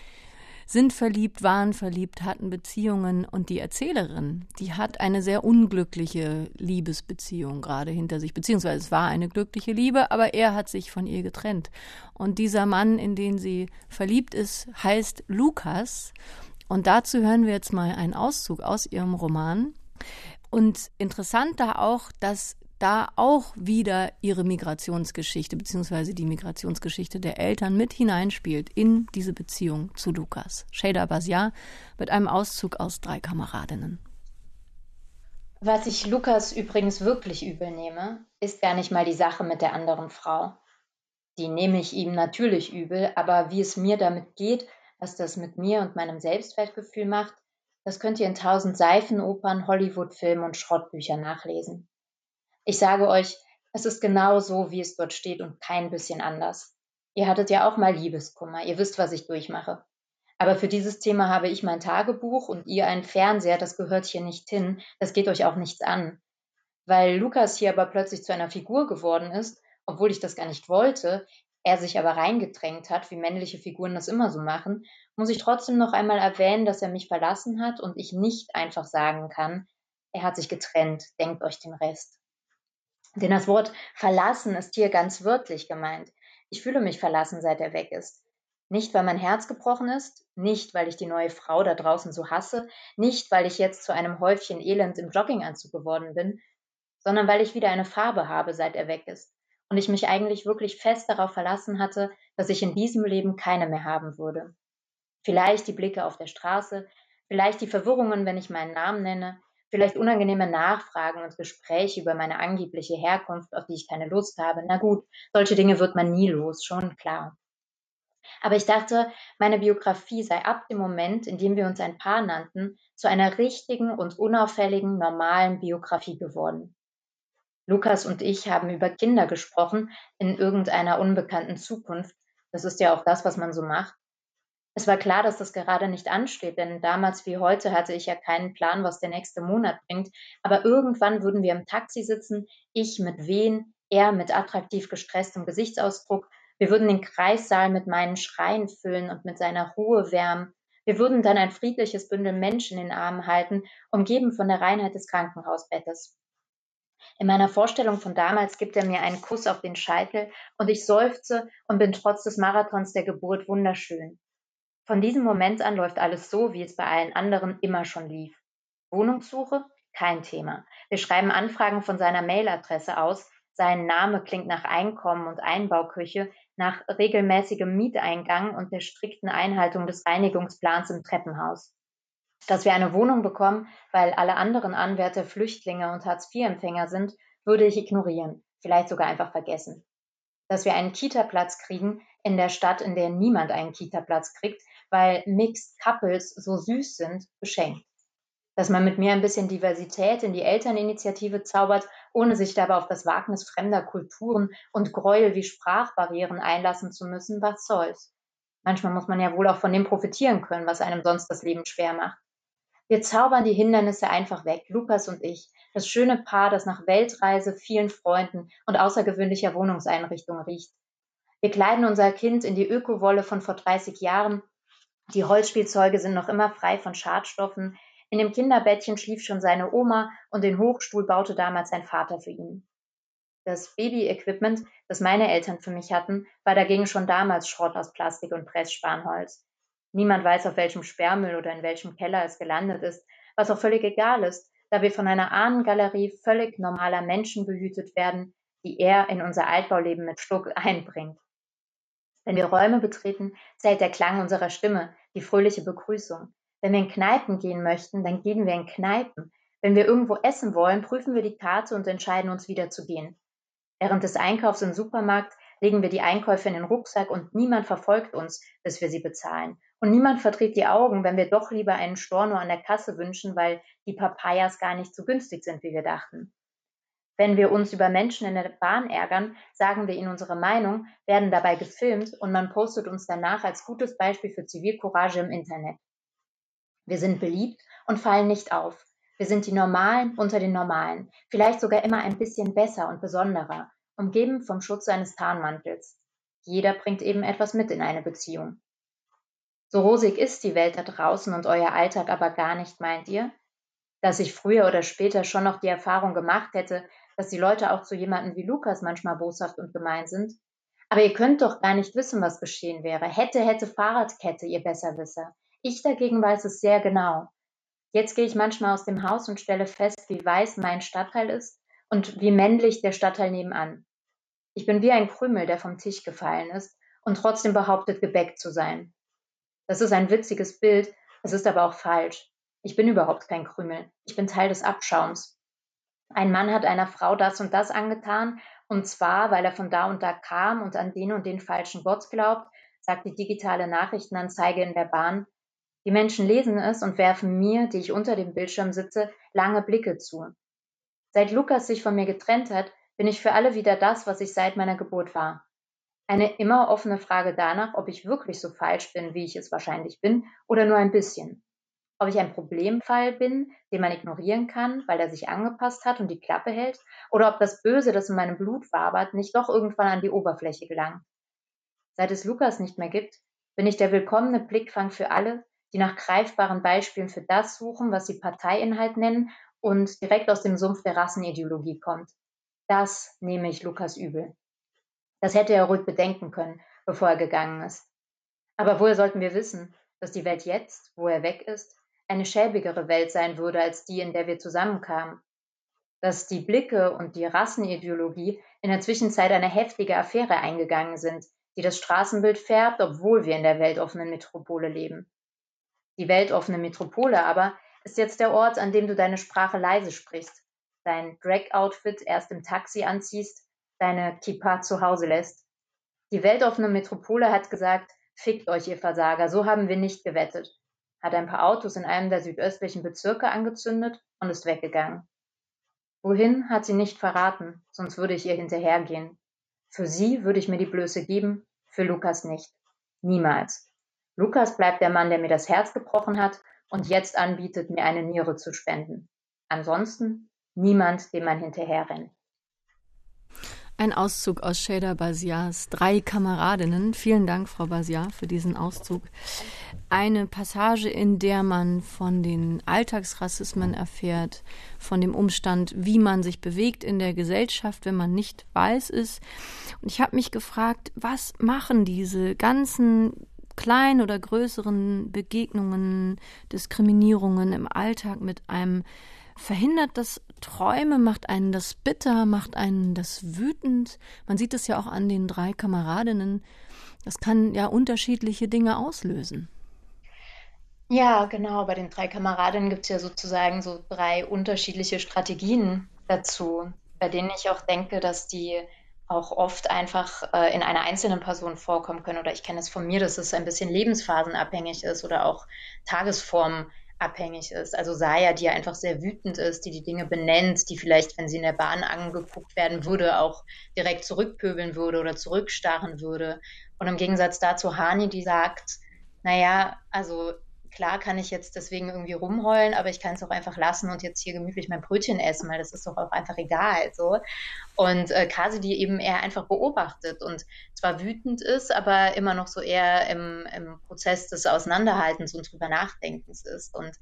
sind verliebt, waren verliebt, hatten Beziehungen und die Erzählerin, die hat eine sehr unglückliche Liebesbeziehung gerade hinter sich, beziehungsweise es war eine glückliche Liebe, aber er hat sich von ihr getrennt. Und dieser Mann, in den sie verliebt ist, heißt Lukas. Und dazu hören wir jetzt mal einen Auszug aus ihrem Roman. Und interessant da auch, dass da auch wieder ihre Migrationsgeschichte beziehungsweise die Migrationsgeschichte der Eltern mit hineinspielt in diese Beziehung zu Lukas. Shada Basia mit einem Auszug aus drei Kameradinnen. Was ich Lukas übrigens wirklich übel nehme, ist gar nicht mal die Sache mit der anderen Frau. Die nehme ich ihm natürlich übel, aber wie es mir damit geht, was das mit mir und meinem Selbstwertgefühl macht, das könnt ihr in tausend Seifenopern, Hollywood-Filmen und Schrottbüchern nachlesen. Ich sage euch, es ist genau so, wie es dort steht und kein bisschen anders. Ihr hattet ja auch mal Liebeskummer, ihr wisst, was ich durchmache. Aber für dieses Thema habe ich mein Tagebuch und ihr einen Fernseher, das gehört hier nicht hin, das geht euch auch nichts an. Weil Lukas hier aber plötzlich zu einer Figur geworden ist, obwohl ich das gar nicht wollte, er sich aber reingedrängt hat, wie männliche Figuren das immer so machen, muss ich trotzdem noch einmal erwähnen, dass er mich verlassen hat und ich nicht einfach sagen kann, er hat sich getrennt, denkt euch den Rest. Denn das Wort verlassen ist hier ganz wörtlich gemeint. Ich fühle mich verlassen, seit er weg ist. Nicht, weil mein Herz gebrochen ist, nicht, weil ich die neue Frau da draußen so hasse, nicht, weil ich jetzt zu einem Häufchen Elend im Jogginganzug geworden bin, sondern weil ich wieder eine Farbe habe, seit er weg ist und ich mich eigentlich wirklich fest darauf verlassen hatte, dass ich in diesem Leben keine mehr haben würde. Vielleicht die Blicke auf der Straße, vielleicht die Verwirrungen, wenn ich meinen Namen nenne, vielleicht unangenehme Nachfragen und Gespräche über meine angebliche Herkunft, auf die ich keine Lust habe. Na gut, solche Dinge wird man nie los, schon klar. Aber ich dachte, meine Biografie sei ab dem Moment, in dem wir uns ein Paar nannten, zu einer richtigen und unauffälligen, normalen Biografie geworden. Lukas und ich haben über Kinder gesprochen in irgendeiner unbekannten Zukunft. Das ist ja auch das, was man so macht. Es war klar, dass das gerade nicht ansteht, denn damals wie heute hatte ich ja keinen Plan, was der nächste Monat bringt. Aber irgendwann würden wir im Taxi sitzen, ich mit Wehen, er mit attraktiv gestresstem Gesichtsausdruck. Wir würden den Kreissaal mit meinen Schreien füllen und mit seiner Ruhe wärmen. Wir würden dann ein friedliches Bündel Menschen in den Armen halten, umgeben von der Reinheit des Krankenhausbettes. In meiner Vorstellung von damals gibt er mir einen Kuss auf den Scheitel und ich seufze und bin trotz des Marathons der Geburt wunderschön. Von diesem Moment an läuft alles so, wie es bei allen anderen immer schon lief. Wohnungssuche? Kein Thema. Wir schreiben Anfragen von seiner Mailadresse aus. Sein Name klingt nach Einkommen und Einbauküche, nach regelmäßigem Mieteingang und der strikten Einhaltung des Reinigungsplans im Treppenhaus. Dass wir eine Wohnung bekommen, weil alle anderen Anwärter Flüchtlinge und Hartz-IV-Empfänger sind, würde ich ignorieren, vielleicht sogar einfach vergessen. Dass wir einen Kita-Platz kriegen in der Stadt, in der niemand einen Kita-Platz kriegt, weil Mixed Couples so süß sind, beschenkt. Dass man mit mir ein bisschen Diversität in die Elterninitiative zaubert, ohne sich dabei auf das Wagnis fremder Kulturen und Gräuel wie Sprachbarrieren einlassen zu müssen, was soll's. Manchmal muss man ja wohl auch von dem profitieren können, was einem sonst das Leben schwer macht. Wir zaubern die Hindernisse einfach weg, Lukas und ich, das schöne Paar, das nach Weltreise, vielen Freunden und außergewöhnlicher Wohnungseinrichtung riecht. Wir kleiden unser Kind in die Ökowolle von vor 30 Jahren. Die Holzspielzeuge sind noch immer frei von Schadstoffen. In dem Kinderbettchen schlief schon seine Oma und den Hochstuhl baute damals sein Vater für ihn. Das Baby-Equipment, das meine Eltern für mich hatten, war dagegen schon damals Schrott aus Plastik und Pressspanholz. Niemand weiß, auf welchem Sperrmüll oder in welchem Keller es gelandet ist, was auch völlig egal ist, da wir von einer Ahnengalerie völlig normaler Menschen behütet werden, die er in unser Altbauleben mit Schluck einbringt. Wenn wir Räume betreten, zählt der Klang unserer Stimme, die fröhliche Begrüßung. Wenn wir in Kneipen gehen möchten, dann gehen wir in Kneipen. Wenn wir irgendwo essen wollen, prüfen wir die Karte und entscheiden uns wieder zu gehen. Während des Einkaufs im Supermarkt legen wir die Einkäufe in den Rucksack und niemand verfolgt uns, bis wir sie bezahlen. Und niemand verdreht die Augen, wenn wir doch lieber einen Storno an der Kasse wünschen, weil die Papayas gar nicht so günstig sind, wie wir dachten. Wenn wir uns über Menschen in der Bahn ärgern, sagen wir ihnen unsere Meinung, werden dabei gefilmt und man postet uns danach als gutes Beispiel für Zivilcourage im Internet. Wir sind beliebt und fallen nicht auf. Wir sind die Normalen unter den Normalen, vielleicht sogar immer ein bisschen besser und besonderer, umgeben vom Schutz eines Tarnmantels. Jeder bringt eben etwas mit in eine Beziehung. So rosig ist die Welt da draußen und euer Alltag aber gar nicht, meint ihr? Dass ich früher oder später schon noch die Erfahrung gemacht hätte, dass die Leute auch zu jemandem wie Lukas manchmal boshaft und gemein sind? Aber ihr könnt doch gar nicht wissen, was geschehen wäre. Hätte, hätte Fahrradkette, ihr Besserwisser. Ich dagegen weiß es sehr genau. Jetzt gehe ich manchmal aus dem Haus und stelle fest, wie weiß mein Stadtteil ist und wie männlich der Stadtteil nebenan. Ich bin wie ein Krümel, der vom Tisch gefallen ist und trotzdem behauptet, gebäckt zu sein. Das ist ein witziges Bild, es ist aber auch falsch. Ich bin überhaupt kein Krümel. Ich bin Teil des Abschaums. Ein Mann hat einer Frau das und das angetan, und zwar, weil er von da und da kam und an den und den falschen Gott glaubt, sagt die digitale Nachrichtenanzeige in der Bahn, die Menschen lesen es und werfen mir, die ich unter dem Bildschirm sitze, lange Blicke zu. Seit Lukas sich von mir getrennt hat, bin ich für alle wieder das, was ich seit meiner Geburt war. Eine immer offene Frage danach, ob ich wirklich so falsch bin, wie ich es wahrscheinlich bin, oder nur ein bisschen. Ob ich ein Problemfall bin, den man ignorieren kann, weil er sich angepasst hat und die Klappe hält, oder ob das Böse, das in meinem Blut wabert, nicht doch irgendwann an die Oberfläche gelangt. Seit es Lukas nicht mehr gibt, bin ich der willkommene Blickfang für alle, die nach greifbaren Beispielen für das suchen, was sie Parteiinhalt nennen und direkt aus dem Sumpf der Rassenideologie kommt. Das nehme ich Lukas übel. Das hätte er ruhig bedenken können, bevor er gegangen ist. Aber woher sollten wir wissen, dass die Welt jetzt, wo er weg ist, eine schäbigere Welt sein würde als die, in der wir zusammenkamen? Dass die Blicke und die Rassenideologie in der Zwischenzeit eine heftige Affäre eingegangen sind, die das Straßenbild färbt, obwohl wir in der weltoffenen Metropole leben. Die weltoffene Metropole aber ist jetzt der Ort, an dem du deine Sprache leise sprichst, dein Drag-Outfit erst im Taxi anziehst, deine Kippa zu Hause lässt. Die weltoffene Metropole hat gesagt, fickt euch, ihr Versager, so haben wir nicht gewettet, hat ein paar Autos in einem der südöstlichen Bezirke angezündet und ist weggegangen. Wohin hat sie nicht verraten, sonst würde ich ihr hinterhergehen. Für sie würde ich mir die Blöße geben, für Lukas nicht. Niemals. Lukas bleibt der Mann, der mir das Herz gebrochen hat und jetzt anbietet, mir eine Niere zu spenden. Ansonsten niemand, dem man hinterher rennt. Ein Auszug aus Shader Basiars Drei Kameradinnen. Vielen Dank, Frau Basiar, für diesen Auszug. Eine Passage, in der man von den Alltagsrassismen erfährt, von dem Umstand, wie man sich bewegt in der Gesellschaft, wenn man nicht weiß ist. Und ich habe mich gefragt, was machen diese ganzen kleinen oder größeren Begegnungen, Diskriminierungen im Alltag mit einem verhindert das Träume, macht einen das bitter, macht einen das wütend. Man sieht es ja auch an den drei Kameradinnen. Das kann ja unterschiedliche Dinge auslösen. Ja, genau. Bei den drei Kameradinnen gibt es ja sozusagen so drei unterschiedliche Strategien dazu, bei denen ich auch denke, dass die auch oft einfach äh, in einer einzelnen Person vorkommen können. Oder ich kenne es von mir, dass es ein bisschen lebensphasenabhängig ist oder auch tagesformabhängig ist. Also Saya, die ja einfach sehr wütend ist, die die Dinge benennt, die vielleicht, wenn sie in der Bahn angeguckt werden würde, auch direkt zurückpöbeln würde oder zurückstarren würde. Und im Gegensatz dazu Hani, die sagt, naja, also klar kann ich jetzt deswegen irgendwie rumheulen, aber ich kann es auch einfach lassen und jetzt hier gemütlich mein Brötchen essen, weil das ist doch auch einfach egal. So. Und äh, Kasi, die eben eher einfach beobachtet und zwar wütend ist, aber immer noch so eher im, im Prozess des Auseinanderhaltens und drüber Nachdenkens ist. Und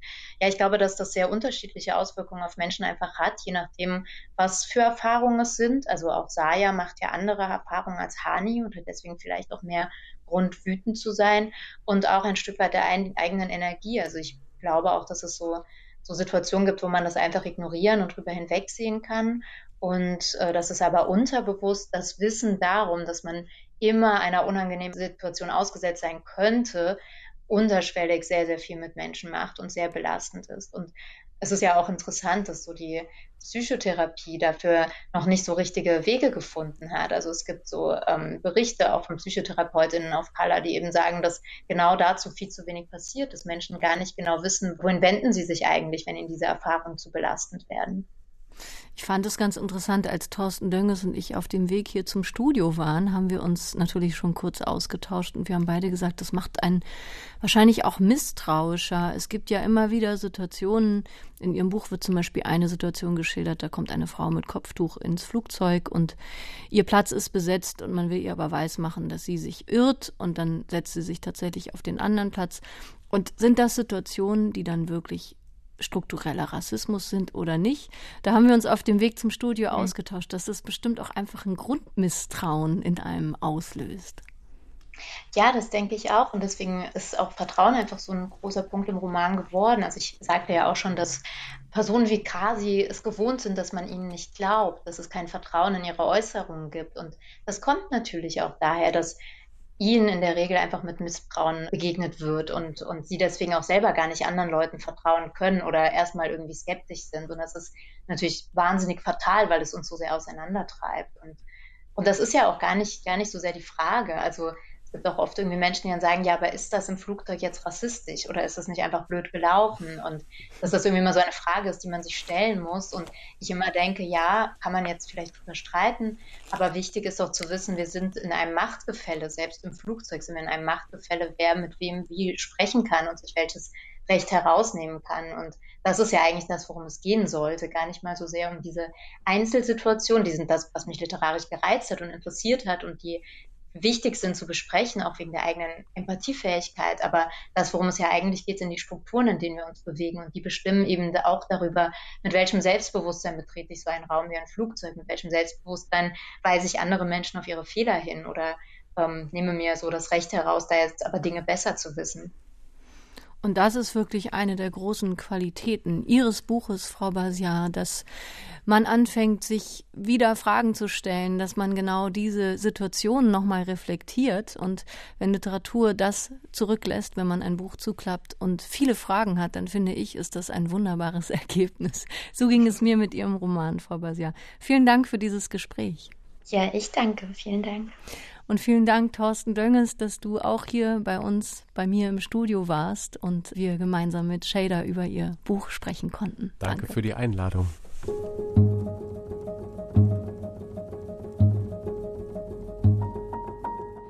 ja, ich glaube, dass das sehr unterschiedliche Auswirkungen auf Menschen einfach hat, je nachdem, was für Erfahrungen es sind. Also auch Saya macht ja andere Erfahrungen als Hani und hat deswegen vielleicht auch mehr Grund, wütend zu sein und auch ein Stück weit der ein, eigenen Energie. Also ich glaube auch, dass es so, so Situationen gibt, wo man das einfach ignorieren und drüber hinwegsehen kann. Und äh, dass es aber unterbewusst das Wissen darum, dass man immer einer unangenehmen Situation ausgesetzt sein könnte, unterschwellig sehr, sehr viel mit Menschen macht und sehr belastend ist. Und es ist ja auch interessant, dass so die Psychotherapie dafür noch nicht so richtige Wege gefunden hat. Also es gibt so ähm, Berichte auch von Psychotherapeutinnen auf Color, die eben sagen, dass genau dazu viel zu wenig passiert, dass Menschen gar nicht genau wissen, wohin wenden sie sich eigentlich, wenn ihnen diese Erfahrungen zu belastend werden. Ich fand es ganz interessant, als Thorsten Dönges und ich auf dem Weg hier zum Studio waren, haben wir uns natürlich schon kurz ausgetauscht und wir haben beide gesagt, das macht einen wahrscheinlich auch misstrauischer. Es gibt ja immer wieder Situationen, in Ihrem Buch wird zum Beispiel eine Situation geschildert, da kommt eine Frau mit Kopftuch ins Flugzeug und ihr Platz ist besetzt und man will ihr aber weismachen, dass sie sich irrt und dann setzt sie sich tatsächlich auf den anderen Platz. Und sind das Situationen, die dann wirklich struktureller Rassismus sind oder nicht. Da haben wir uns auf dem Weg zum Studio mhm. ausgetauscht, dass das bestimmt auch einfach ein Grundmisstrauen in einem auslöst. Ja, das denke ich auch. Und deswegen ist auch Vertrauen einfach so ein großer Punkt im Roman geworden. Also ich sagte ja auch schon, dass Personen wie Kasi es gewohnt sind, dass man ihnen nicht glaubt, dass es kein Vertrauen in ihre Äußerungen gibt. Und das kommt natürlich auch daher, dass ihnen in der Regel einfach mit Misstrauen begegnet wird und, und sie deswegen auch selber gar nicht anderen Leuten vertrauen können oder erstmal irgendwie skeptisch sind. Und das ist natürlich wahnsinnig fatal, weil es uns so sehr auseinandertreibt. Und, und das ist ja auch gar nicht, gar nicht so sehr die Frage. Also gibt auch oft irgendwie Menschen, die dann sagen, ja, aber ist das im Flugzeug jetzt rassistisch oder ist das nicht einfach blöd gelaufen? Und dass das irgendwie immer so eine Frage ist, die man sich stellen muss. Und ich immer denke, ja, kann man jetzt vielleicht drüber streiten, aber wichtig ist auch zu wissen, wir sind in einem Machtgefälle, selbst im Flugzeug sind wir in einem Machtgefälle, wer mit wem wie sprechen kann und sich welches Recht herausnehmen kann. Und das ist ja eigentlich das, worum es gehen sollte. Gar nicht mal so sehr um diese Einzelsituation, die sind das, was mich literarisch gereizt hat und interessiert hat und die wichtig sind zu besprechen, auch wegen der eigenen Empathiefähigkeit. Aber das, worum es ja eigentlich geht, sind die Strukturen, in denen wir uns bewegen. Und die bestimmen eben auch darüber, mit welchem Selbstbewusstsein betrete ich so einen Raum wie ein Flugzeug, mit welchem Selbstbewusstsein weise ich andere Menschen auf ihre Fehler hin oder ähm, nehme mir so das Recht heraus, da jetzt aber Dinge besser zu wissen. Und das ist wirklich eine der großen Qualitäten Ihres Buches, Frau Basiar, dass man anfängt, sich wieder Fragen zu stellen, dass man genau diese Situation nochmal reflektiert. Und wenn Literatur das zurücklässt, wenn man ein Buch zuklappt und viele Fragen hat, dann finde ich, ist das ein wunderbares Ergebnis. So ging es mir mit Ihrem Roman, Frau Basiar. Vielen Dank für dieses Gespräch. Ja, ich danke. Vielen Dank. Und vielen Dank, Thorsten Dönges, dass du auch hier bei uns, bei mir im Studio warst und wir gemeinsam mit Shader über ihr Buch sprechen konnten. Danke, Danke. für die Einladung.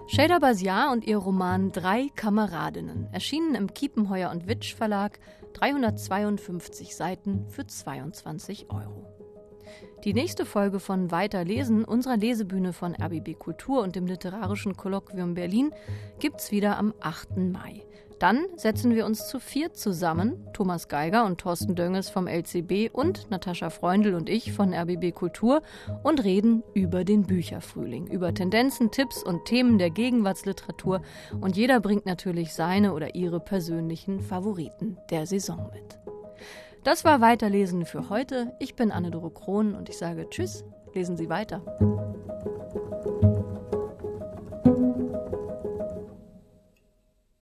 Shader Basiar und ihr Roman Drei Kameradinnen erschienen im Kiepenheuer und Witsch Verlag, 352 Seiten für 22 Euro. Die nächste Folge von Weiterlesen, unserer Lesebühne von RBB Kultur und dem Literarischen Kolloquium Berlin, gibt's wieder am 8. Mai. Dann setzen wir uns zu viert zusammen, Thomas Geiger und Thorsten Dönges vom LCB und Natascha Freundl und ich von RBB Kultur und reden über den Bücherfrühling, über Tendenzen, Tipps und Themen der Gegenwartsliteratur und jeder bringt natürlich seine oder ihre persönlichen Favoriten der Saison mit. Das war Weiterlesen für heute. Ich bin Anne-Dore Krohn und ich sage Tschüss, lesen Sie weiter.